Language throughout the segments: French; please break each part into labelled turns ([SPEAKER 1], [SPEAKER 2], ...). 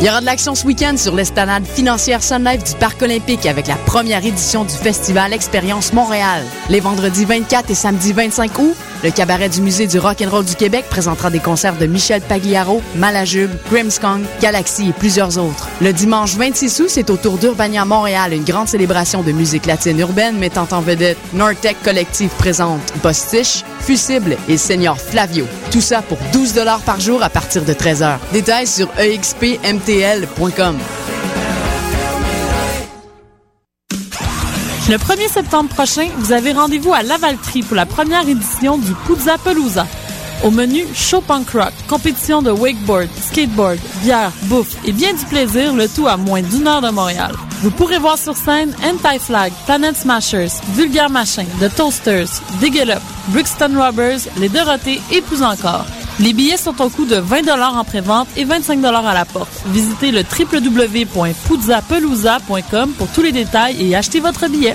[SPEAKER 1] Il y aura de l'action ce week-end sur l'esplanade financière Sun Life du Parc olympique avec la première édition du festival Expérience Montréal. Les vendredis 24 et samedi 25 août, le cabaret du Musée du rock and roll du Québec présentera des concerts de Michel Pagliaro, Malajube, Grimmskong, Galaxy et plusieurs autres. Le dimanche 26 août, c'est au tour d'Urbania Montréal, une grande célébration de musique latine urbaine mettant en vedette Nortec Collective présente Bostich, Fusible et Senior Flavio. Tout ça pour 12 par jour à partir de 13h. Détails sur
[SPEAKER 2] Le 1er septembre prochain, vous avez rendez-vous à Lavaltrie pour la première édition du Puzza. Au menu, show punk rock, compétition de wakeboard, skateboard, bière, bouffe et bien du plaisir, le tout à moins d'une heure de Montréal. Vous pourrez voir sur scène Anti-Flag, Planet Smashers, Vulgar Machin, The Toasters, Dig Up, Brixton Robbers, Les Dorothées et plus encore. Les billets sont au coût de 20 en pré-vente et 25 à la porte. Visitez le www.puzzapelousa.com pour tous les détails et achetez votre billet.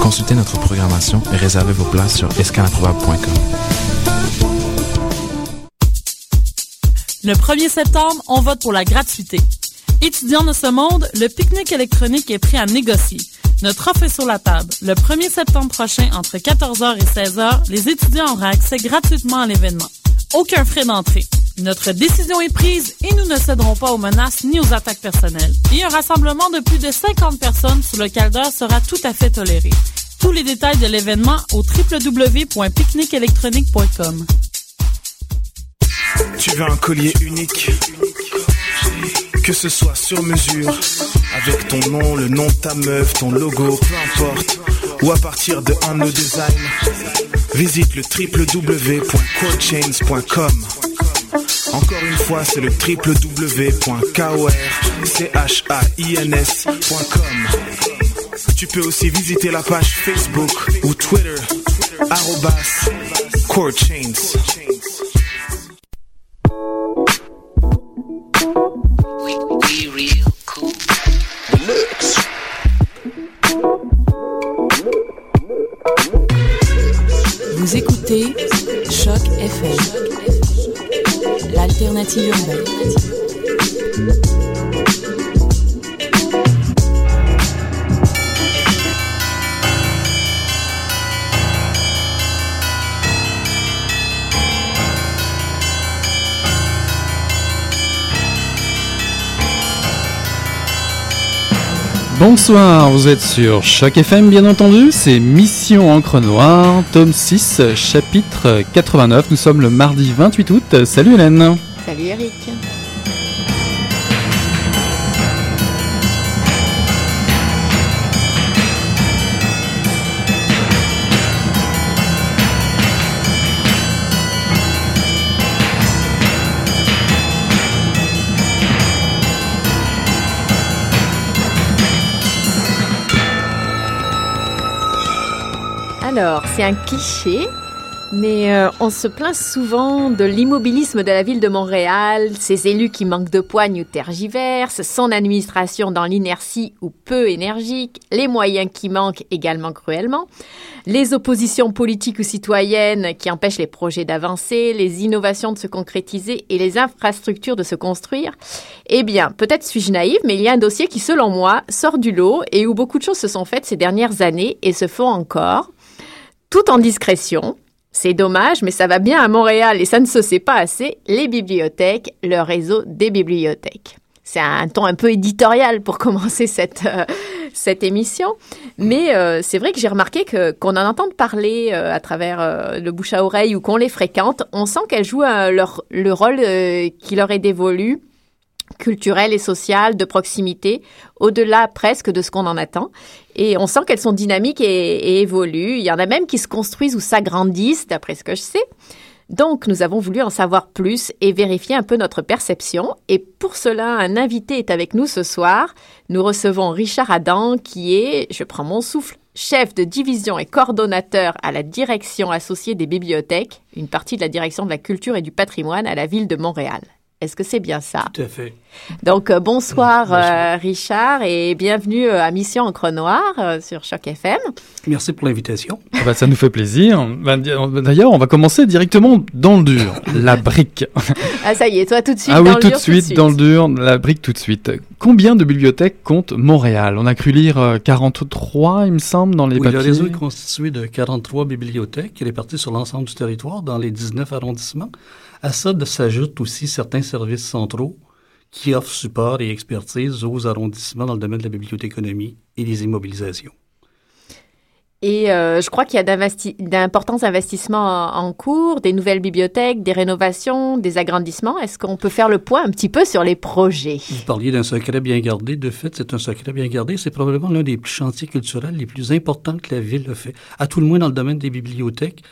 [SPEAKER 3] Consultez notre programmation et réservez vos places sur escalimprobable.com.
[SPEAKER 2] Le 1er septembre, on vote pour la gratuité. Étudiants de ce monde, le pique-nique électronique est prêt à négocier. Notre offre est sur la table. Le 1er septembre prochain, entre 14h et 16h, les étudiants auront accès gratuitement à l'événement. Aucun frais d'entrée. Notre décision est prise et nous ne céderons pas aux menaces ni aux attaques personnelles. Et un rassemblement de plus de 50 personnes sous le caldeur sera tout à fait toléré. Tous les détails de l'événement au www.picnicelectronique.com.
[SPEAKER 4] Tu veux un collier unique? Que ce soit sur mesure, avec ton nom, le nom de ta meuf, ton logo, peu importe, ou à partir de un no design, visite le www.corechains.com. Encore une fois, c'est le www.korchains.com. Tu peux aussi visiter la page Facebook ou Twitter, arrobas corechains.
[SPEAKER 1] Vous écoutez Choc FM, l'alternative urbaine.
[SPEAKER 5] Bonsoir, vous êtes sur Choc FM bien entendu, c'est Mission Encre Noire, tome 6, chapitre 89. Nous sommes le mardi 28 août. Salut Hélène.
[SPEAKER 6] Salut Eric. Alors, c'est un cliché, mais euh, on se plaint souvent de l'immobilisme de la ville de Montréal, ses élus qui manquent de poigne ou tergiversent, son administration dans l'inertie ou peu énergique, les moyens qui manquent également cruellement, les oppositions politiques ou citoyennes qui empêchent les projets d'avancer, les innovations de se concrétiser et les infrastructures de se construire. Eh bien, peut-être suis-je naïve, mais il y a un dossier qui, selon moi, sort du lot et où beaucoup de choses se sont faites ces dernières années et se font encore tout en discrétion. C'est dommage, mais ça va bien à Montréal et ça ne se sait pas assez. Les bibliothèques, le réseau des bibliothèques. C'est un ton un peu éditorial pour commencer cette, euh, cette émission. Mais euh, c'est vrai que j'ai remarqué que qu'on en entend parler euh, à travers le bouche à oreille ou qu'on les fréquente, on sent qu'elles jouent leur, le rôle qui leur est dévolu culturel et social, de proximité, au-delà presque de ce qu'on en attend. Et on sent qu'elles sont dynamiques et, évoluent. Il y en a même qui se construisent ou s'agrandissent, d'après ce que je sais. Donc, nous avons voulu en savoir plus et vérifier un peu notre perception. Et pour cela, un invité est avec nous ce soir. Nous recevons Richard Adam, qui est, je prends mon souffle, chef de division et coordonnateur à la direction associée des bibliothèques, une partie de la direction de la culture et du patrimoine à la ville de Montréal. Est-ce que c'est bien ça?
[SPEAKER 7] Tout à fait.
[SPEAKER 6] Donc, euh, bonsoir, euh, Richard et bienvenue euh, à Mission Encre Noire sur Choc FM.
[SPEAKER 7] Merci pour l'invitation.
[SPEAKER 5] Ah bah, ça nous fait plaisir. Bah, d'ailleurs, on va commencer directement dans le dur, la brique.
[SPEAKER 6] ah, ça y est, toi tout de suite
[SPEAKER 5] ah,
[SPEAKER 6] dans
[SPEAKER 5] oui,
[SPEAKER 6] le
[SPEAKER 5] tout
[SPEAKER 6] dur.
[SPEAKER 5] de suite, dans le dur, la brique tout de suite. Combien de bibliothèques compte Montréal? On a cru lire 43, il me semble, dans les
[SPEAKER 7] oui,
[SPEAKER 5] papiers.
[SPEAKER 7] Le réseau est constitué de 43 bibliothèques réparties sur l'ensemble du territoire dans les 19 arrondissements. À ça s'ajoutent aussi certains services centraux qui offrent support et expertise aux arrondissements dans le domaine de la bibliothéconomie et des immobilisations.
[SPEAKER 6] Et euh, je crois qu'il y a d'importants investissements en cours, des nouvelles bibliothèques, des rénovations, des agrandissements. Est-ce qu'on peut faire le point un petit peu sur les projets?
[SPEAKER 7] Vous parliez d'un secret bien gardé. De fait, c'est un secret bien gardé. C'est probablement l'un des chantiers culturels les plus importants que la ville a fait. À tout le moins dans le domaine des bibliothèques,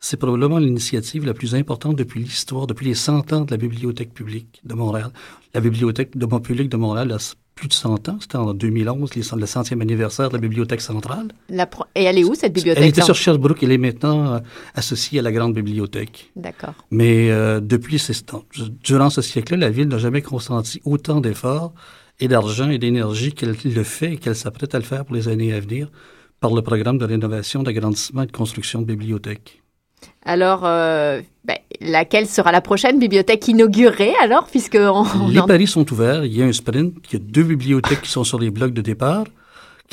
[SPEAKER 7] c'est probablement l'initiative la plus importante depuis l'histoire, depuis les 100 ans de la Bibliothèque publique de Montréal. La Bibliothèque de public de Montréal a plus de 100 ans. C'était en 2011, le centième anniversaire de la Bibliothèque centrale.
[SPEAKER 6] La Et elle est où, cette bibliothèque?
[SPEAKER 7] Elle était sur Sherbrooke. Elle est maintenant euh, associée à la Grande Bibliothèque.
[SPEAKER 6] D'accord.
[SPEAKER 7] Mais euh, depuis ces temps, durant ce siècle-là, la Ville n'a jamais consenti autant d'efforts et d'argent et d'énergie qu'elle le fait et qu'elle s'apprête à le faire pour les années à venir par le programme de rénovation, d'agrandissement et de construction de bibliothèques.
[SPEAKER 6] Alors, euh, ben, laquelle sera la prochaine bibliothèque inaugurée alors, puisque on,
[SPEAKER 7] les paris sont ouverts. Il y a un sprint. Il y a deux bibliothèques qui sont sur les blocs de départ.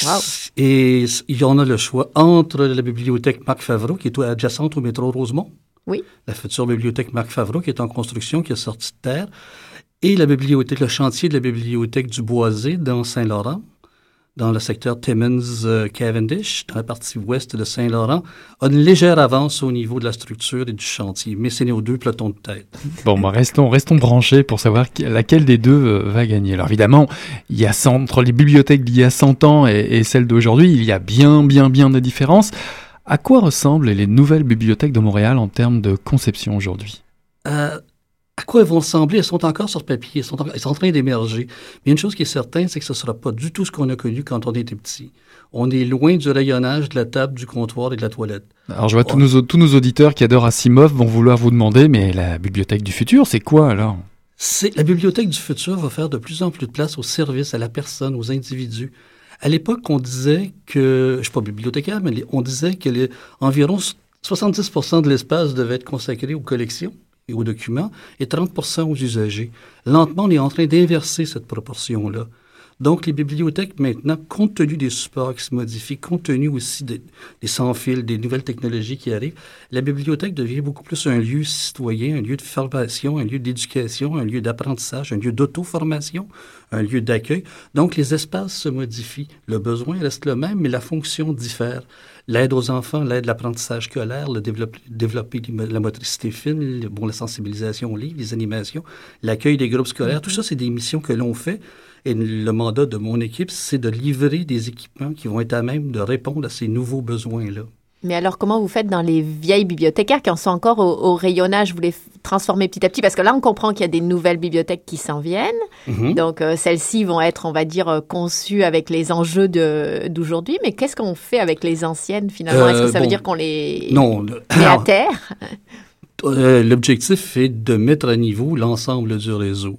[SPEAKER 6] Wow.
[SPEAKER 7] Et il y en a le choix entre la bibliothèque Marc Favreau, qui est adjacente au métro Rosemont.
[SPEAKER 6] Oui.
[SPEAKER 7] La future bibliothèque Marc Favreau, qui est en construction, qui est sortie de terre. Et la bibliothèque, le chantier de la bibliothèque du Boisé dans Saint-Laurent, dans le secteur Timmins-Cavendish, dans la partie ouest de Saint-Laurent, a une légère avance au niveau de la structure et du chantier, mais c'est nos deux pelotons de tête.
[SPEAKER 5] Bon, bah restons, restons branchés pour savoir laquelle des deux euh, va gagner. Alors évidemment, il y a entre les bibliothèques d'il y a 100 ans et, et celles d'aujourd'hui, il y a bien, bien, bien de différences. À quoi ressemblent les nouvelles bibliothèques de Montréal en termes de conception aujourd'hui?
[SPEAKER 7] Euh, à quoi elles vont ressembler, elles sont encore sur papier, elles sont, en, elles sont en train d'émerger. Mais une chose qui est certaine, c'est que ce ne sera pas du tout ce qu'on a connu quand on était petit. On est loin du rayonnage de la table, du comptoir et de la toilette.
[SPEAKER 5] Alors je vois tous, nos, tous nos auditeurs qui adorent Asimov vont vouloir vous demander, mais la bibliothèque du futur, c'est quoi alors?
[SPEAKER 7] La bibliothèque du futur va faire de plus en plus de place au service, à la personne, aux individus. À l'époque, on disait que, je ne suis pas bibliothécaire, mais on disait que les, environ 70% de l'espace devait être consacré aux collections aux documents et 30% aux usagers. Lentement, on est en train d'inverser cette proportion-là. Donc, les bibliothèques, maintenant, compte tenu des supports qui se modifient, compte tenu aussi des, des sans-fils, des nouvelles technologies qui arrivent, la bibliothèque devient beaucoup plus un lieu citoyen, un lieu de formation, un lieu d'éducation, un lieu d'apprentissage, un lieu d'auto-formation, un lieu d'accueil. Donc, les espaces se modifient. Le besoin reste le même, mais la fonction diffère l'aide aux enfants, l'aide à l'apprentissage scolaire, le développer, développer la motricité fine, le, bon, la sensibilisation au livre, les animations, l'accueil des groupes scolaires, tout ça, c'est des missions que l'on fait. Et le mandat de mon équipe, c'est de livrer des équipements qui vont être à même de répondre à ces nouveaux besoins-là.
[SPEAKER 6] Mais alors, comment vous faites dans les vieilles bibliothécaires qui en sont encore au, au, rayonnage? Vous les transformez petit à petit? Parce que là, on comprend qu'il y a des nouvelles bibliothèques qui s'en viennent. Mm -hmm. Donc, euh, celles-ci vont être, on va dire, euh, conçues avec les enjeux d'aujourd'hui. Mais qu'est-ce qu'on fait avec les anciennes, finalement? Euh, Est-ce que ça bon, veut dire qu'on les
[SPEAKER 7] non,
[SPEAKER 6] met à terre?
[SPEAKER 7] L'objectif est de mettre à niveau l'ensemble du réseau,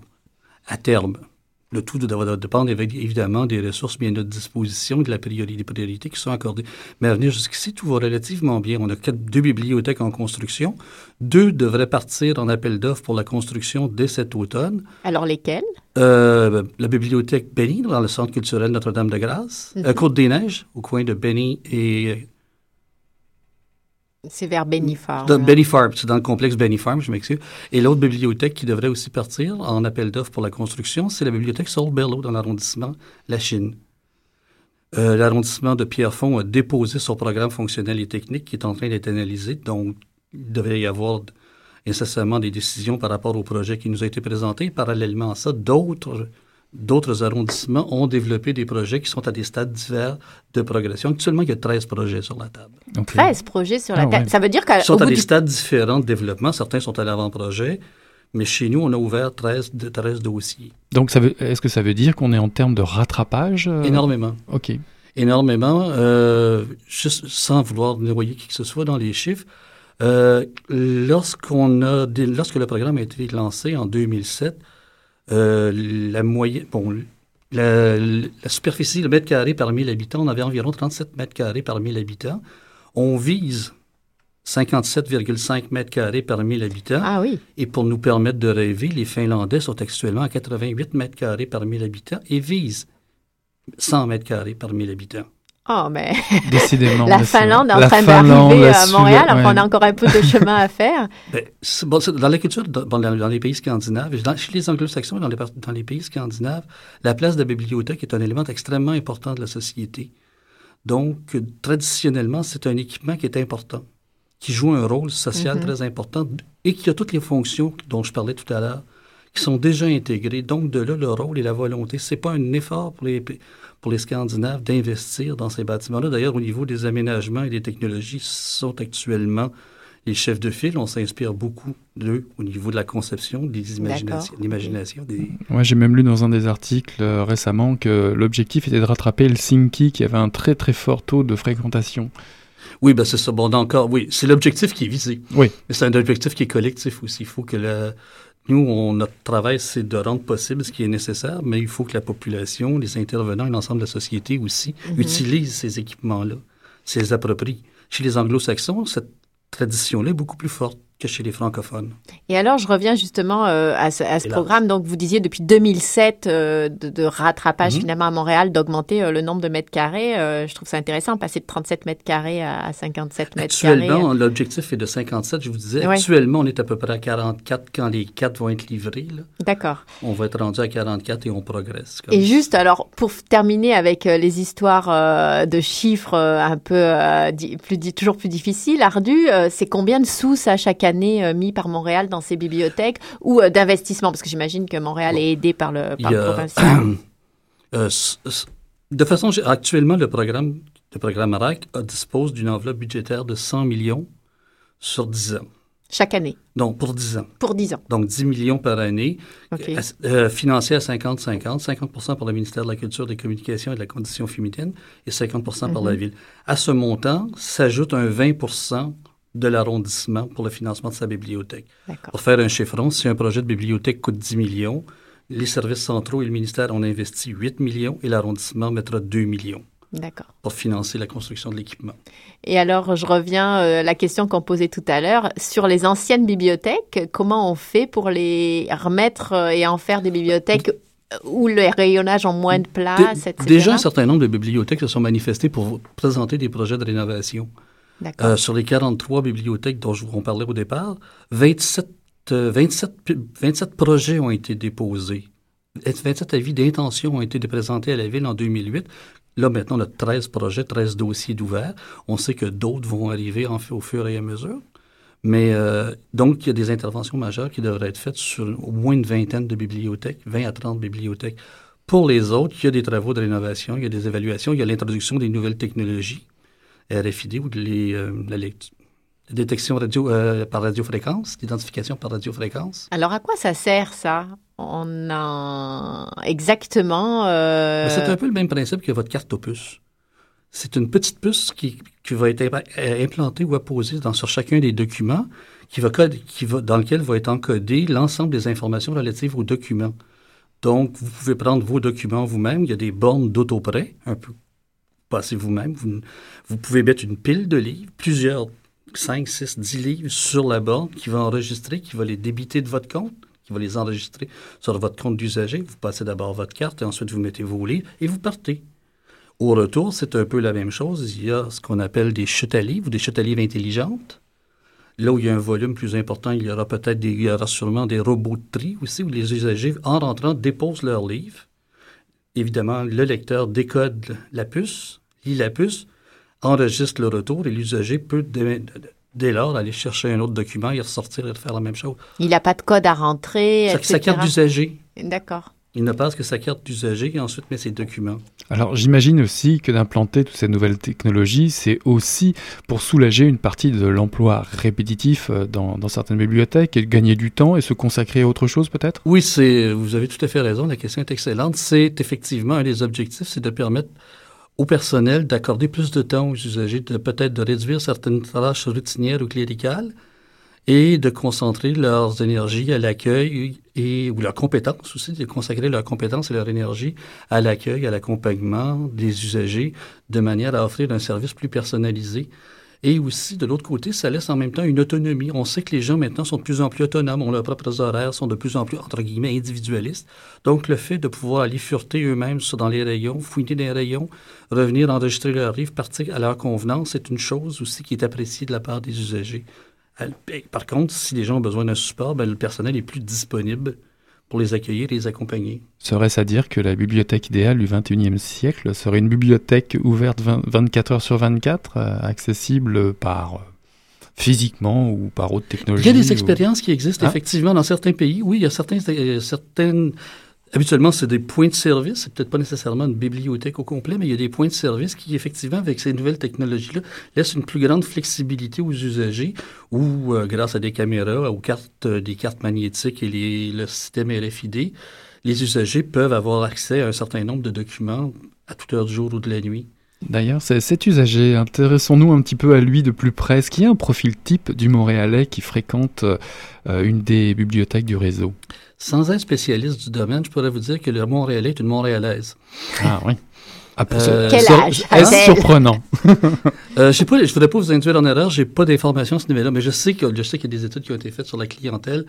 [SPEAKER 7] à terme. Le tout doit dépendre évidemment des ressources bien à notre disposition, de la priorité, des priorités qui sont accordées. Mais à venir jusqu'ici, tout va relativement bien. On a quatre, deux bibliothèques en construction. Deux devraient partir en appel d'offres pour la construction dès cet automne.
[SPEAKER 6] Alors lesquelles?
[SPEAKER 7] Euh, la bibliothèque Benny, dans le Centre culturel Notre-Dame-de-Grâce. Mm -hmm. euh, Côte-des-Neiges, au coin de Benny et
[SPEAKER 6] c'est vers Benny Farm.
[SPEAKER 7] De Benny Farm, c'est dans le complexe Benny Farm, je m'excuse. Et l'autre bibliothèque qui devrait aussi partir en appel d'offres pour la construction, c'est la bibliothèque Saul Bellow dans l'arrondissement La Chine. Euh, l'arrondissement de Pierrefonds a déposé son programme fonctionnel et technique qui est en train d'être analysé, donc il devrait y avoir incessamment des décisions par rapport au projet qui nous a été présenté. Parallèlement à ça, d'autres d'autres arrondissements ont développé des projets qui sont à des stades divers de progression. Actuellement, il y a 13 projets sur la table.
[SPEAKER 5] Ok.
[SPEAKER 6] 13 projets sur la
[SPEAKER 5] Ah
[SPEAKER 6] table.
[SPEAKER 5] ouais.
[SPEAKER 6] Ça veut dire
[SPEAKER 7] Ils
[SPEAKER 6] qu'au
[SPEAKER 7] sont à des
[SPEAKER 6] du...
[SPEAKER 7] stades différents de développement. Certains sont à l'avant-projet. Mais chez nous, on a ouvert 13, de 13 dossiers.
[SPEAKER 5] Donc, ça veut- est-ce que ça veut dire qu'on est en termes de rattrapage euh,
[SPEAKER 7] Énormément.
[SPEAKER 5] Ok.
[SPEAKER 7] énormément, euh, juste sans vouloir noyer qui que ce soit dans les chiffres. Euh, lorsqu'on a, lorsque le programme a été lancé en 2007, euh, la moyenne, bon, la, la superficie, le mètre carré par 1000 habitants, on avait environ 37 mètres carrés par 1000 habitants. On vise 57,5 mètres carrés par 1000 habitants.
[SPEAKER 6] Ah oui.
[SPEAKER 7] Et pour nous permettre de rêver, les Finlandais sont actuellement à 88 mètres carrés par 1000 habitants et visent 100 mètres carrés par 1000 habitants.
[SPEAKER 6] Oh, mais
[SPEAKER 5] Décidément.
[SPEAKER 6] la Finlande est en
[SPEAKER 5] la
[SPEAKER 6] train
[SPEAKER 5] Finlande,
[SPEAKER 6] d'arriver
[SPEAKER 5] la
[SPEAKER 6] à
[SPEAKER 5] Suède,
[SPEAKER 6] Montréal. Enfin,
[SPEAKER 5] ouais.
[SPEAKER 6] on a encore un peu de chemin à faire.
[SPEAKER 7] Ben, c'est- bon, c'est- dans la culture, dans, bon, dans- dans les pays scandinaves, dans- chez les anglo-saxons et dans les, par- dans les pays scandinaves, la place de la bibliothèque est un élément extrêmement important de la société. Donc, euh, traditionnellement, c'est un équipement qui est important, qui joue un rôle social
[SPEAKER 6] Mhm.
[SPEAKER 7] très important et qui a toutes les fonctions dont je parlais tout à l'heure, qui sont déjà intégrées. Donc, de là, le rôle et la volonté. C'est pas un effort pour les, pour les Scandinaves d'investir dans ces bâtiments-là. D'ailleurs, au niveau des aménagements et des technologies, sont actuellement les chefs de file. On s'inspire beaucoup d'eux au niveau de la conception, des imaginations,
[SPEAKER 6] D'accord.
[SPEAKER 7] l'imagination des...
[SPEAKER 5] Ouais, j'ai même lu dans un des articles euh, récemment que l'objectif était de rattraper Helsinki qui avait un très très fort taux de fréquentation.
[SPEAKER 7] Oui, ben c'est ça. Bon, encore, oui, c'est l'objectif qui est visé.
[SPEAKER 5] Oui.
[SPEAKER 7] Mais c'est un objectif qui est collectif aussi. Il faut que la... Nous, on, notre travail, c'est de rendre possible ce qui est nécessaire, mais il faut que la population, les intervenants et l'ensemble de la société aussi
[SPEAKER 6] Mhm.
[SPEAKER 7] utilisent ces équipements-là, se les approprient. Chez les anglo-saxons, cette tradition-là est beaucoup plus forte que chez les francophones.
[SPEAKER 6] Et alors, je reviens justement euh, à ce, à ce
[SPEAKER 7] Hélas.
[SPEAKER 6] programme. Donc, vous disiez depuis 2007 euh, de, de rattrapage
[SPEAKER 7] Mhm.
[SPEAKER 6] finalement à Montréal, d'augmenter euh, le nombre de mètres carrés. Je trouve ça intéressant, passer de 37 mètres carrés à, à 57 mètres carrés.
[SPEAKER 7] Actuellement, l'objectif est de 57, je vous disais.
[SPEAKER 6] Ouais.
[SPEAKER 7] Actuellement, on est à peu près à 44 quand les 4 vont être livrés.
[SPEAKER 6] D'accord.
[SPEAKER 7] On va être rendu à 44 et on progresse. comme
[SPEAKER 6] Et juste, alors, pour terminer avec les histoires de chiffres un peu plus, toujours plus difficiles, ardues, c'est combien de sous ça chaque année euh, mis par Montréal dans ses bibliothèques ou euh, d'investissement Parce que j'imagine que Montréal est aidé par le, par le provincial.
[SPEAKER 7] Euh, de façon, actuellement, le programme, le programme RAC dispose d'une enveloppe budgétaire de 100 millions sur 10 ans.
[SPEAKER 6] Chaque année,
[SPEAKER 7] Donc, pour 10 ans.
[SPEAKER 6] pour 10 ans.
[SPEAKER 7] Donc, 10 millions par année,
[SPEAKER 6] OK.
[SPEAKER 7] euh, euh, financé à 50-50, 50% par le ministère de la Culture, des Communications et de la Condition féminine et 50% par la Ville. À ce montant s'ajoute un 20 de l'arrondissement pour le financement de sa bibliothèque. Pour faire un chiffron, si un projet de bibliothèque coûte 10 millions, les services centraux et le ministère ont investi 8 millions et l'arrondissement mettra 2 millions
[SPEAKER 6] D'accord.
[SPEAKER 7] pour financer la construction de l'équipement.
[SPEAKER 6] Et alors, je reviens euh, à la question qu'on posait tout à l'heure. Sur les anciennes bibliothèques, comment on fait pour les remettre euh, et en faire des bibliothèques euh, où le rayonnage ont moins de place, etc.
[SPEAKER 7] Déjà, un certain nombre de bibliothèques se sont manifestées pour présenter des projets de rénovation. Euh, sur les 43 bibliothèques dont je vous parlais au départ, 27, euh, 27, pu- 27 projets ont été déposés. 27 avis d'intention ont été présentés à la Ville en 2008. Là, maintenant, on a 13 projets, 13 dossiers d'ouverts. On sait que d'autres vont arriver au fur et à mesure. Mais euh, donc, il y a des interventions majeures qui devraient être faites sur au moins une vingtaine de bibliothèques, 20 à 30 bibliothèques. Pour les autres, il y a des travaux de rénovation, il y a des évaluations, il y a l'introduction des nouvelles technologies, RFID ou de les, euh, la détection radio, euh, par radiofréquence, l'identification par radiofréquence?
[SPEAKER 6] Alors, à quoi ça sert, ça? On a exactement... euh,
[SPEAKER 7] C'est un peu le même principe que votre carte opus. C'est une petite puce qui, qui va être implantée ou apposée dans, sur chacun des documents, qui va, code- qui va, dans lequel va être encodé l'ensemble des informations relatives aux documents. Donc, vous pouvez prendre vos documents vous-même. Il y a des bornes d'autoprêt, un peu. Vous-même. Vous, vous pouvez mettre une pile de livres, plusieurs, 5, 6, 10 livres sur la borne qui va enregistrer, qui va les débiter de votre compte, qui va les enregistrer sur votre compte d'usager. Vous passez d'abord votre carte et ensuite vous mettez vos livres et vous partez. Au retour, c'est un peu la même chose. Il y a ce qu'on appelle des chutes à livres ou des chutes à livres intelligentes. Là où il y a un volume plus important, il y aura peut-être des, il y aura sûrement des robots de tri aussi où les usagers, en rentrant, déposent leurs livres. Évidemment, le lecteur décode la puce, lit la puce, enregistre le retour et l'usager peut dès, dès lors aller chercher un autre document et ressortir et faire la même chose.
[SPEAKER 6] Il n'a pas de code à rentrer,
[SPEAKER 7] Sa,
[SPEAKER 6] etc.
[SPEAKER 7] sa carte d'usager,
[SPEAKER 6] D'accord.
[SPEAKER 7] Il ne passe que sa carte d'usager et ensuite met ses documents.
[SPEAKER 5] Alors j'imagine aussi que d'implanter toutes ces nouvelles technologies, c'est aussi pour soulager une partie de l'emploi répétitif euh, dans, dans, certaines bibliothèques et de gagner du temps et se consacrer à autre chose peut-être?
[SPEAKER 7] Oui, c'est, vous avez tout à fait raison, la question est excellente. C'est effectivement un des objectifs, c'est de permettre au personnel d'accorder plus de temps aux usagers, de peut-être de réduire certaines tâches routinières ou cléricales et de concentrer leurs énergies à l'accueil et ou leurs compétences aussi, de consacrer leurs compétences et leur énergie à l'accueil, à l'accompagnement des usagers, de manière à offrir un service plus personnalisé. Et aussi, de l'autre côté, ça laisse en même temps une autonomie. On sait que les gens maintenant sont de plus en plus autonomes, ont leurs propres horaires, sont de plus en plus, entre guillemets, individualistes. Donc, le fait de pouvoir aller fureter eux-mêmes dans les rayons, fouiner des rayons, revenir enregistrer leurs livres, partir à leur convenance, c'est une chose aussi qui est appréciée de la part des usagers. Par contre, si les gens ont besoin d'un support, ben, le personnel est plus disponible pour les accueillir et les accompagner.
[SPEAKER 5] Serait-ce à dire que la bibliothèque idéale du XXIe siècle serait une bibliothèque ouverte 24 heures sur 24, euh, accessible par euh, physiquement ou par autre technologie
[SPEAKER 7] Il y a des expériences qui existent ah. effectivement dans certains pays. Oui, il y a certains, euh, certaines Habituellement, c'est des points de service. C'est peut-être pas nécessairement une bibliothèque au complet, mais il y a des points de service qui, effectivement, avec ces nouvelles technologies-là, laissent une plus grande flexibilité aux usagers ou, euh, grâce à des caméras, aux cartes, euh, des cartes magnétiques et les, le système RFID, les usagers peuvent avoir accès à un certain nombre de documents à toute heure du jour ou de la nuit.
[SPEAKER 5] D'ailleurs, cet usager, intéressons-nous un petit peu à lui de plus près. Est-ce qu'il y a un profil type du Montréalais qui fréquente euh, une des bibliothèques du réseau?
[SPEAKER 7] Sans être spécialiste du domaine, je pourrais vous dire que le Montréalais est une Montréalaise.
[SPEAKER 5] Ah oui.
[SPEAKER 6] Ah, euh, Quel âge
[SPEAKER 5] Est-ce surprenant
[SPEAKER 7] euh, Je ne voudrais pas vous induire en erreur, j'ai pas d'informations à ce niveau-là, mais je sais qu'il y a des études qui ont été faites sur la clientèle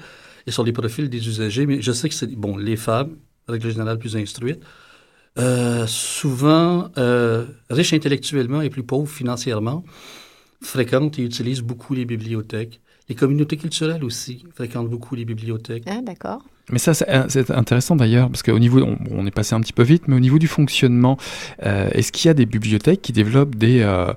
[SPEAKER 7] et sur les profils des usagers, mais je sais que c'est, bon, les femmes, règle générale plus instruites, euh, souvent euh, riches intellectuellement et plus pauvres financièrement, fréquentent et utilisent beaucoup les bibliothèques. Les communautés culturelles aussi fréquentent beaucoup les bibliothèques.
[SPEAKER 6] Ah, d'accord.
[SPEAKER 5] Mais ça, c'est intéressant d'ailleurs, parce qu'au niveau, on, est passé un petit peu vite, mais au niveau du fonctionnement, euh, est-ce qu'il y a des bibliothèques qui développent des, euh,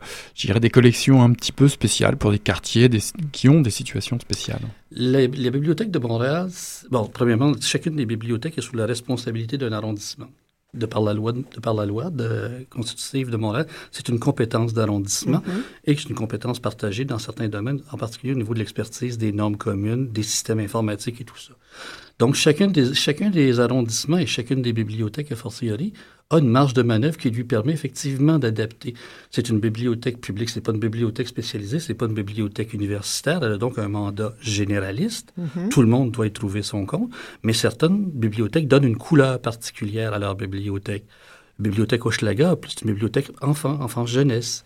[SPEAKER 5] des collections un petit peu spéciales pour des quartiers qui ont des situations spéciales?
[SPEAKER 7] Les, les, bibliothèques de Montréal, bon, premièrement, chacune des bibliothèques est sous la responsabilité d'un arrondissement de par la loi de, par la loi de, constitutive de Montréal, c'est une compétence d'arrondissement mm-hmm. et c'est une compétence partagée dans certains domaines, en particulier au niveau de l'expertise des normes communes, des systèmes informatiques et tout ça. Donc, chacun des, chacun des arrondissements et chacune des bibliothèques, a fortiori, a une marge de manœuvre qui lui permet effectivement d'adapter. C'est une bibliothèque publique, c'est pas une bibliothèque spécialisée, c'est pas une bibliothèque universitaire, elle a donc un mandat généraliste. Mm-hmm. Tout le monde doit y trouver son compte, mais certaines bibliothèques donnent une couleur particulière à leur bibliothèque. La bibliothèque Hochelaga, c'est une bibliothèque enfant, enfant-jeunesse.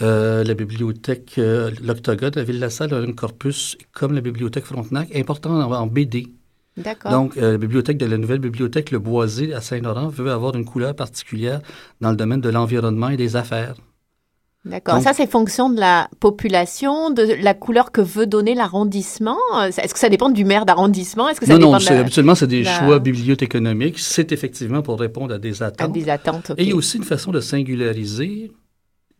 [SPEAKER 7] Euh, la bibliothèque, euh, l'Octogone à Ville-la-Salle a un corpus, comme la bibliothèque Frontenac, important en BD. Donc, euh, la bibliothèque de la nouvelle bibliothèque Le Boisé à Saint-Laurent veut avoir une couleur particulière dans le domaine de l'environnement et des affaires.
[SPEAKER 6] D'accord. Ça, c'est fonction de la population, de la couleur que veut donner l'arrondissement? Est-ce que ça dépend du maire d'arrondissement? Est-ce que ça
[SPEAKER 7] non,
[SPEAKER 6] non,
[SPEAKER 7] habituellement, c'est des choix bibliothéconomiques. C'est effectivement pour répondre à des attentes. À
[SPEAKER 6] des attentes.
[SPEAKER 7] Et il y a aussi une façon de singulariser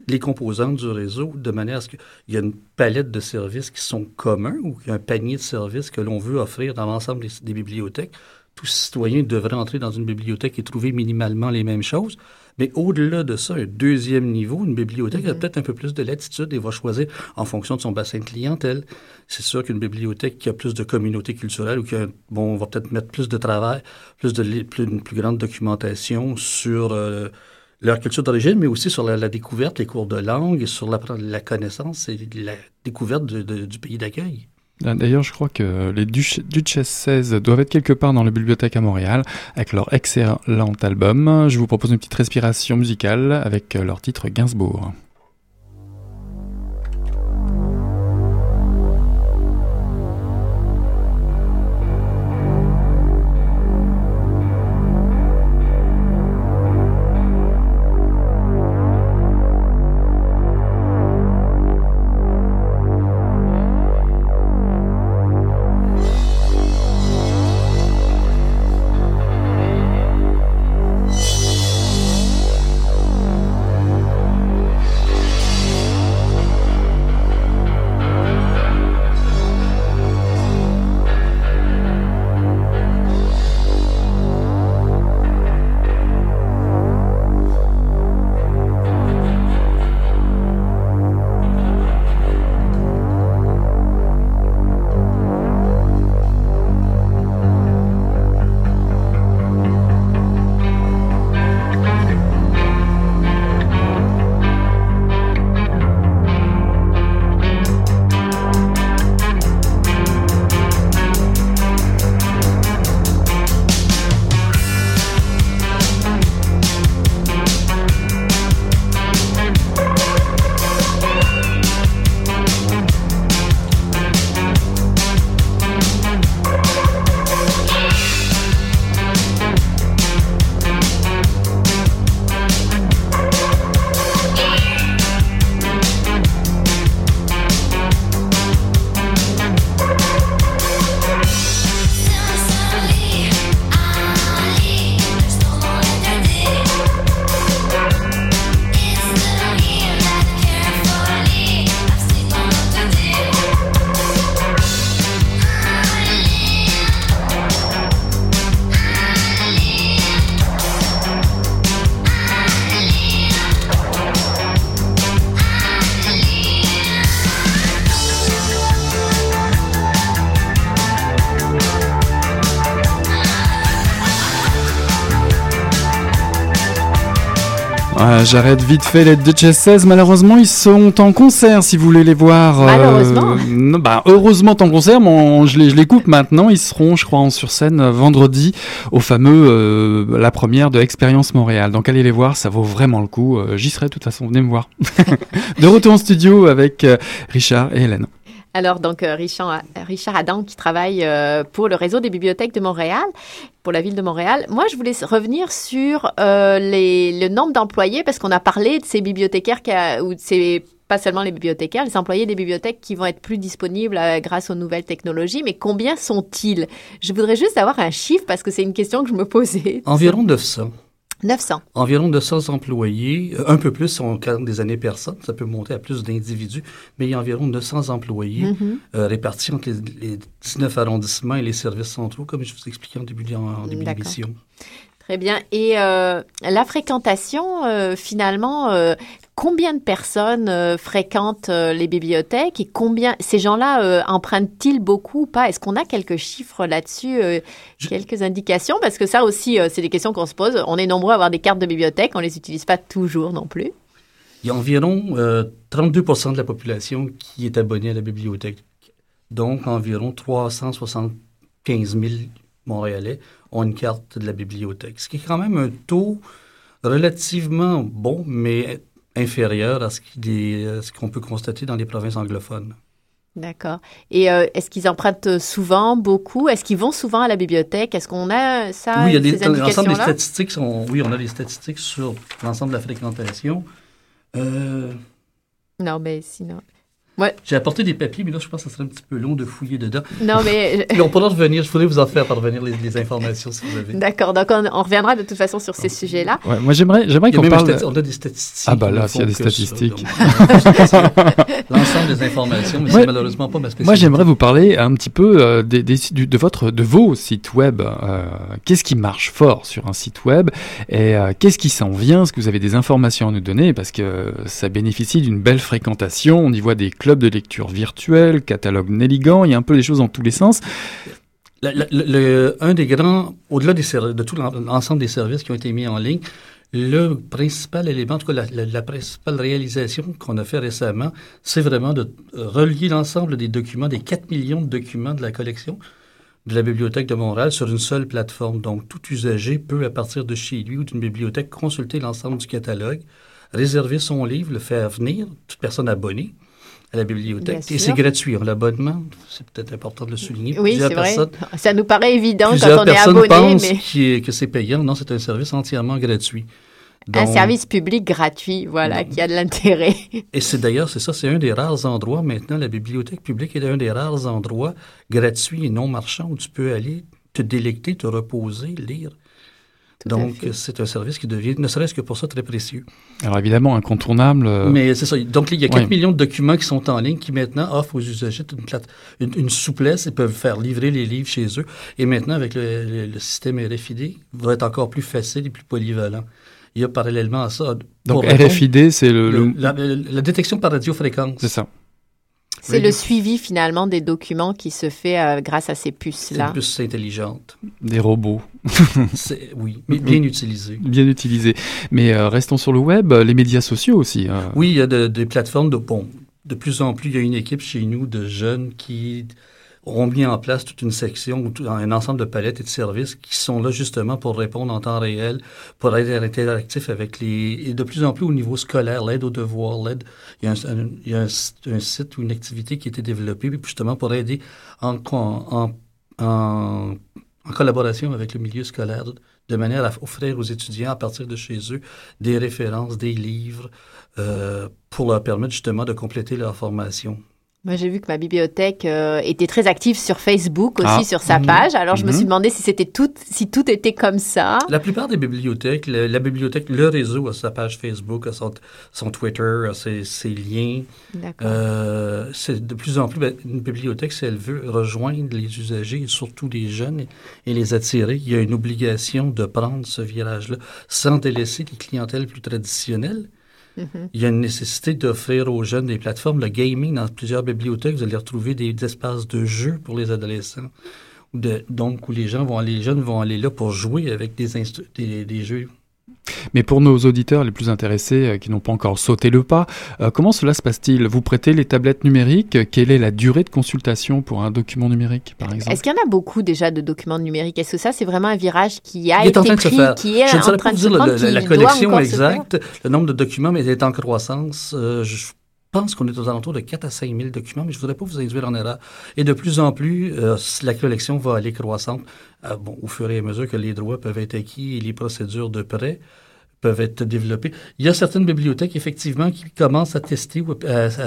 [SPEAKER 7] les composantes du réseau de manière à ce qu'il y ait une palette de services qui sont communs ou qu'il y a un panier de services que l'on veut offrir dans l'ensemble des, bibliothèques. Tout citoyen devrait entrer dans une bibliothèque et trouver minimalement les mêmes choses. Mais au-delà de ça, un deuxième niveau, une bibliothèque a mm-hmm. peut-être un peu plus de latitude et va choisir en fonction de son bassin de clientèle. C'est sûr qu'une bibliothèque qui a plus de communauté culturelle ou qui a, bon, va peut-être mettre plus de travail, plus de plus, une plus grande documentation sur euh, leur culture d'origine, mais aussi sur la, découverte, les cours de langue, sur la, connaissance et la découverte du pays d'accueil.
[SPEAKER 5] D'ailleurs, je crois que les Duchesses 16 doivent être quelque part dans la bibliothèque à Montréal avec leur excellent album. Je vous propose une petite respiration musicale avec leur titre Gainsbourg. J'arrête vite fait les Duchesses. Malheureusement, ils sont en concert si vous voulez les voir.
[SPEAKER 6] Euh, Malheureusement.
[SPEAKER 5] bah, heureusement en concert, mais je, les, je les coupe maintenant. Ils seront, je crois, en sur scène euh, vendredi au fameux euh, la première de Expérience Montréal. Donc allez les voir, ça vaut vraiment le coup. J'y serai de toute façon, venez me voir. de retour en studio avec Richard et Hélène.
[SPEAKER 6] Alors, donc, euh, Richard, Richard Adam, qui travaille euh, pour le réseau des bibliothèques de Montréal, pour la ville de Montréal. Moi, je voulais revenir sur euh, les, le nombre d'employés, parce qu'on a parlé de ces bibliothécaires, ou de ces pas seulement les bibliothécaires, les employés des bibliothèques qui vont être plus disponibles grâce aux nouvelles technologies, mais combien sont-ils? Je voudrais juste avoir un chiffre parce que c'est une question que je me posais.
[SPEAKER 7] Environ 900.
[SPEAKER 6] 900.
[SPEAKER 7] Environ 900 employés, euh, un peu plus si on compte des années personnes, ça peut monter à plus d'individus, mais il y a environ 900 employés mm-hmm. euh, répartis entre les, 19 arrondissements et les services centraux, comme je vous expliquais en début, en début d'émission.
[SPEAKER 6] Très bien. Et euh, la fréquentation, euh, finalement, euh, combien de personnes fréquentent les bibliothèques et combien ces gens-là empruntent-ils beaucoup ou pas? Est-ce qu'on a quelques chiffres là-dessus, quelques indications? Parce que ça aussi, c'est des questions qu'on se pose. On est nombreux à avoir des cartes de bibliothèque, on les utilise pas toujours non plus.
[SPEAKER 7] Il y a environ 32% de la population qui est abonnée à la bibliothèque, donc environ 375 000 Montréalais ont une carte de la bibliothèque, ce qui est quand même un taux relativement bon, mais inférieur à ce qu'on peut constater dans les provinces anglophones.
[SPEAKER 6] D'accord. Et euh, est-ce qu'ils empruntent souvent, beaucoup? Est-ce qu'ils vont souvent à la bibliothèque? Est-ce qu'on a ça?
[SPEAKER 7] Oui, il y a des, l'ensemble des statistiques sont, oui, on a des statistiques sur l'ensemble de la fréquentation. Euh,
[SPEAKER 6] non, mais sinon.
[SPEAKER 7] J'ai apporté des papiers, mais là, je pense que ça serait un petit peu long de fouiller dedans.
[SPEAKER 6] Non, mais.
[SPEAKER 7] on pourra revenir. Je voulrais vous en faire parvenir les, informations si vous avez.
[SPEAKER 6] D'accord. Donc, on, reviendra de toute façon sur ces sujets-là.
[SPEAKER 5] Ouais, moi, j'aimerais, j'aimerais qu'on parle.
[SPEAKER 7] On a des statistiques.
[SPEAKER 5] Ah, bah là, s'il y a des statistiques.
[SPEAKER 7] L'ensemble des informations, mais c'est malheureusement pas ma spécialité.
[SPEAKER 5] Moi, j'aimerais vous parler un petit peu euh, des, de, votre, de vos sites web. Euh, qu'est-ce qui marche fort sur un site web et euh, qu'est-ce qui s'en vient Est-ce que vous avez des informations à nous donner? Parce que ça bénéficie d'une belle fréquentation. On y voit des clubs de lecture virtuelle, catalogue Nelligan, il y a un peu les choses dans tous les sens.
[SPEAKER 7] Un des grands, au-delà de tout l'ensemble des services qui ont été mis en ligne, le principal élément, en tout cas la, principale réalisation qu'on a fait récemment, c'est vraiment de relier l'ensemble des documents, des 4 millions de documents de la collection de la Bibliothèque de Montréal sur une seule plateforme. Donc, tout usager peut, à partir de chez lui ou d'une bibliothèque, consulter l'ensemble du catalogue, réserver son livre, le faire venir, toute personne abonnée, à la bibliothèque. Et c'est gratuit. L'abonnement, c'est peut-être important de le souligner.
[SPEAKER 6] Oui, c'est vrai. Ça nous paraît évident quand on est abonné.
[SPEAKER 7] Pensent mais... que c'est payant. Non, c'est un service entièrement gratuit.
[SPEAKER 6] un service public gratuit, voilà, qui a de l'intérêt.
[SPEAKER 7] Et c'est d'ailleurs, c'est ça, c'est un des rares endroits maintenant, la bibliothèque publique est un des rares endroits gratuits et non marchands où tu peux aller te délecter, te reposer, lire donc, c'est un service qui devient, ne serait-ce que pour ça, très précieux.
[SPEAKER 5] Alors, évidemment, incontournable. Euh,
[SPEAKER 7] Mais c'est ça. Donc, il y a 4 millions de documents qui sont en ligne qui maintenant offrent aux usagers une, une, souplesse. Ils peuvent faire livrer les livres chez eux. Et maintenant, avec le, système RFID, va être encore plus facile et plus polyvalent. Il y a parallèlement à ça.
[SPEAKER 5] Donc, RFID, c'est le,
[SPEAKER 7] la, la, détection par radiofréquence.
[SPEAKER 5] C'est ça.
[SPEAKER 6] C'est le suivi finalement des documents qui se fait euh, grâce à ces puces-là.
[SPEAKER 7] Des puces intelligentes.
[SPEAKER 5] Des robots.
[SPEAKER 7] oui, mais bien utilisés.
[SPEAKER 5] Bien utilisés. Mais euh, restons sur le web, les médias sociaux aussi.
[SPEAKER 7] Hein. Oui, il y a des plateformes de... Bon, de plus en plus, il y a une équipe chez nous de jeunes qui ont mis en place toute une section, un ensemble de palettes et de services qui sont là justement pour répondre en temps réel, pour être interactif avec les... Et de plus en plus au niveau scolaire, l'aide aux devoirs, l'aide... Il y a, un, site ou une activité qui a été développée justement pour aider en collaboration avec le milieu scolaire de manière à offrir aux étudiants à partir de chez eux des références, des livres, euh, pour leur permettre justement de compléter leur formation.
[SPEAKER 6] Moi, j'ai vu que ma bibliothèque euh, était très active sur Facebook aussi, ah. sur sa mhm. page. Alors, je me suis mhm. demandé si c'était tout, si tout était comme ça.
[SPEAKER 7] La plupart des bibliothèques, la, bibliothèque, le réseau a sa page Facebook, a son, son Twitter, a ses, ses liens. D'accord. Euh, c'est de plus en plus, ben, une bibliothèque, si elle veut rejoindre les usagers, et surtout les jeunes, et, les attirer, il y a une obligation de prendre ce virage-là, sans délaisser les clientèles plus traditionnelles. Il y a une nécessité d'offrir aux jeunes des plateformes. Le gaming, dans plusieurs bibliothèques, vous allez retrouver des, espaces de jeu pour les adolescents. Donc, où les gens vont les jeunes vont aller là pour jouer avec des, des, jeux
[SPEAKER 5] Mais pour nos auditeurs les plus intéressés euh, qui n'ont pas encore sauté le pas, euh, comment cela se passe-t-il? Vous prêtez les tablettes numériques? Quelle est la durée de consultation pour un document numérique, par exemple?
[SPEAKER 6] Est-ce qu'il y en a beaucoup déjà de documents numériques? Est-ce que ça, c'est vraiment un virage qui a
[SPEAKER 7] Il est
[SPEAKER 6] été
[SPEAKER 7] en train de se
[SPEAKER 6] pris,
[SPEAKER 7] faire.
[SPEAKER 6] qui est
[SPEAKER 7] Je ne
[SPEAKER 6] en
[SPEAKER 7] saurais
[SPEAKER 6] train
[SPEAKER 7] pas
[SPEAKER 6] de
[SPEAKER 7] vous dire
[SPEAKER 6] qui
[SPEAKER 7] la collection
[SPEAKER 6] se faire?
[SPEAKER 7] exacte, le nombre de documents, mais il est en croissance. Euh, je pense qu'on est aux alentours de 4 à 5 000 documents, mais je ne voudrais pas vous induire en erreur. Et de plus en plus, euh, la collection va aller croissante euh, au fur et à mesure que les droits peuvent être acquis et les procédures de prêt peuvent être développées. Il y a certaines bibliothèques, effectivement, qui commencent à tester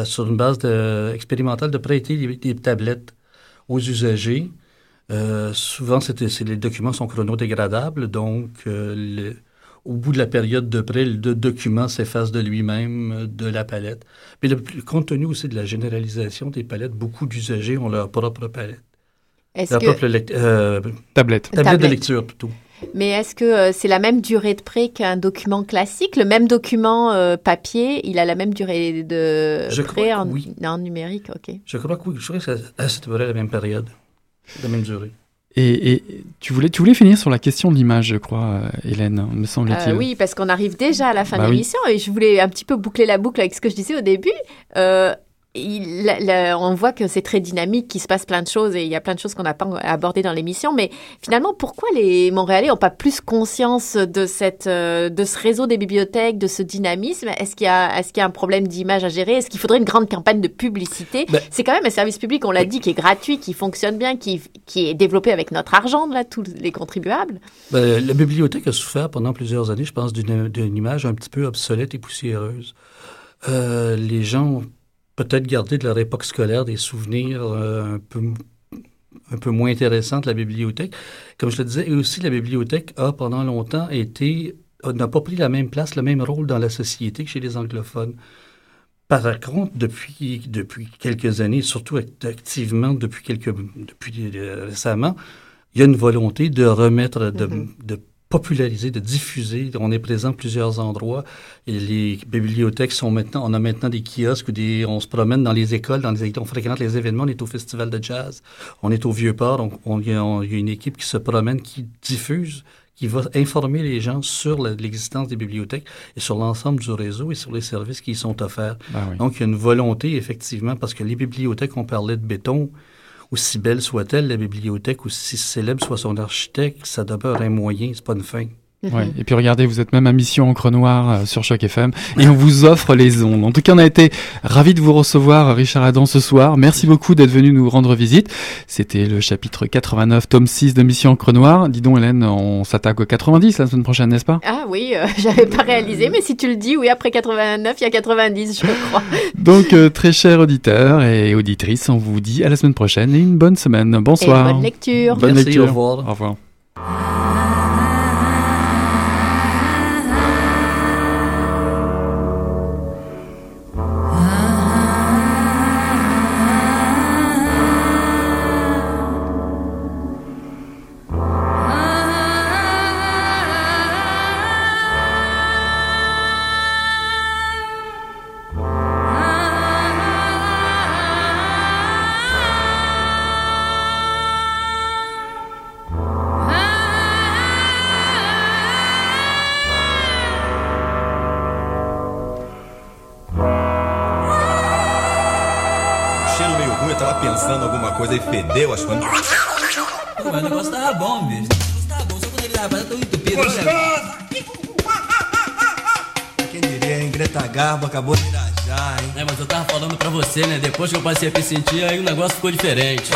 [SPEAKER 7] sur une base expérimentale de prêter des, tablettes aux usagers. Euh, souvent, les documents sont chronodégradables, donc le- au bout de la période de prêt, le document s'efface de lui-même euh, de la palette. Mais le, compte tenu aussi de la généralisation des palettes, beaucoup d'usagers ont leur propre palette. Leur
[SPEAKER 6] que-
[SPEAKER 7] propre euh,
[SPEAKER 5] Tablette.
[SPEAKER 7] tablette de lecture, plutôt.
[SPEAKER 6] Mais est-ce que euh, c'est la même durée de prêt qu'un document classique? Le même document euh, papier, il a la même durée de
[SPEAKER 7] Je
[SPEAKER 6] prêt
[SPEAKER 7] crois
[SPEAKER 6] en,
[SPEAKER 7] oui.
[SPEAKER 6] en numérique? Ok.
[SPEAKER 7] Je crois que oui, je crois que ça- c'est à peu près la même période, la même durée.
[SPEAKER 5] Et, et tu, voulais, tu voulais finir sur la question de l'image, je crois, euh, Hélène, me semble-t-il.
[SPEAKER 6] Euh, oui, parce qu'on arrive déjà à la fin
[SPEAKER 5] Bah
[SPEAKER 6] de
[SPEAKER 5] oui.
[SPEAKER 6] l'émission et je voulais un petit peu boucler la boucle avec ce que je disais au début. Euh, il- on voit que c'est très dynamique, qu'il se passe plein de choses et il y a plein de choses qu'on n'a pas abordées dans l'émission. Mais finalement, pourquoi les Montréalais n'ont pas plus conscience de, cette, euh, de ce réseau des bibliothèques, de ce dynamisme? Est-ce qu'il y, a- est-ce qu'il y a un problème d'image à gérer? Est-ce qu'il faudrait une grande campagne de publicité?
[SPEAKER 7] Ben-
[SPEAKER 6] C'est quand même un service public, on l'a dit, qui est gratuit, qui fonctionne bien, qui, qui est développé avec notre argent, là, tous les contribuables.
[SPEAKER 7] Ben, la bibliothèque a souffert pendant plusieurs années, je pense, d'une image un petit peu obsolète et poussiéreuse. Euh, les gens ont peut-être gardé de leur époque scolaire des souvenirs euh, un, peu, un peu moins intéressants de la bibliothèque. Comme je le disais, et aussi la bibliothèque a pendant longtemps été n'a pas pris la même place, le même rôle dans la société que chez les anglophones. Par contre, depuis, depuis quelques années, surtout act- activement depuis, quelques, depuis euh, récemment, il y a une volonté de remettre, de,
[SPEAKER 6] Mhm.
[SPEAKER 7] de populariser, de diffuser. On est présent à plusieurs endroits. Et les bibliothèques sont maintenant, on a maintenant des kiosques des, on se promène dans les écoles, dans les, on fréquente les événements. On est au festival de jazz, on est au Vieux-Port. On, on- il y a une équipe qui se promène, qui diffuse, qui va informer les gens sur l'existence des bibliothèques et sur l'ensemble du réseau et sur les services qui y sont offerts.
[SPEAKER 5] Ah oui.
[SPEAKER 7] Donc, il y a une volonté, effectivement, parce que les bibliothèques, on parlait de béton, aussi belle soit-elle, la bibliothèque, aussi célèbre soit son architecte, ça demeure un moyen, c'est pas une fin.
[SPEAKER 5] Ouais. Et puis regardez, vous êtes même à Mission Encre Noire euh, sur Choc FM et on vous offre les ondes. En tout cas, on a été ravis de vous recevoir, Richard Adam, ce soir. Merci beaucoup d'être venu nous rendre visite. C'était le chapitre 89, tome 6 de Mission Encre Noire. Dis donc, Hélène, on s'attaque au 90 la semaine prochaine, n'est-ce pas?
[SPEAKER 6] Ah oui, euh, j'avais pas réalisé, mais si tu le dis, oui, après 89, il y a 90, je crois.
[SPEAKER 5] Donc, euh, très chers auditeurs et auditrices, on vous dit à la semaine prochaine et une bonne semaine. Bonsoir.
[SPEAKER 6] Et bonne lecture.
[SPEAKER 5] Bonne
[SPEAKER 7] Merci,
[SPEAKER 5] lecture.
[SPEAKER 7] au revoir.
[SPEAKER 5] Au revoir.
[SPEAKER 8] Tava pensando alguma coisa e fedeu, acho que.
[SPEAKER 9] Pô, mas o negócio tava bom, bicho. O negócio tava bom, só quando ele tava tão entupido. né?
[SPEAKER 8] Quem diria, hein? Greta Garbo acabou de irajar, hein?
[SPEAKER 9] É, mas eu tava falando pra você, né? Depois que eu passei a me sentir, aí o negócio ficou diferente.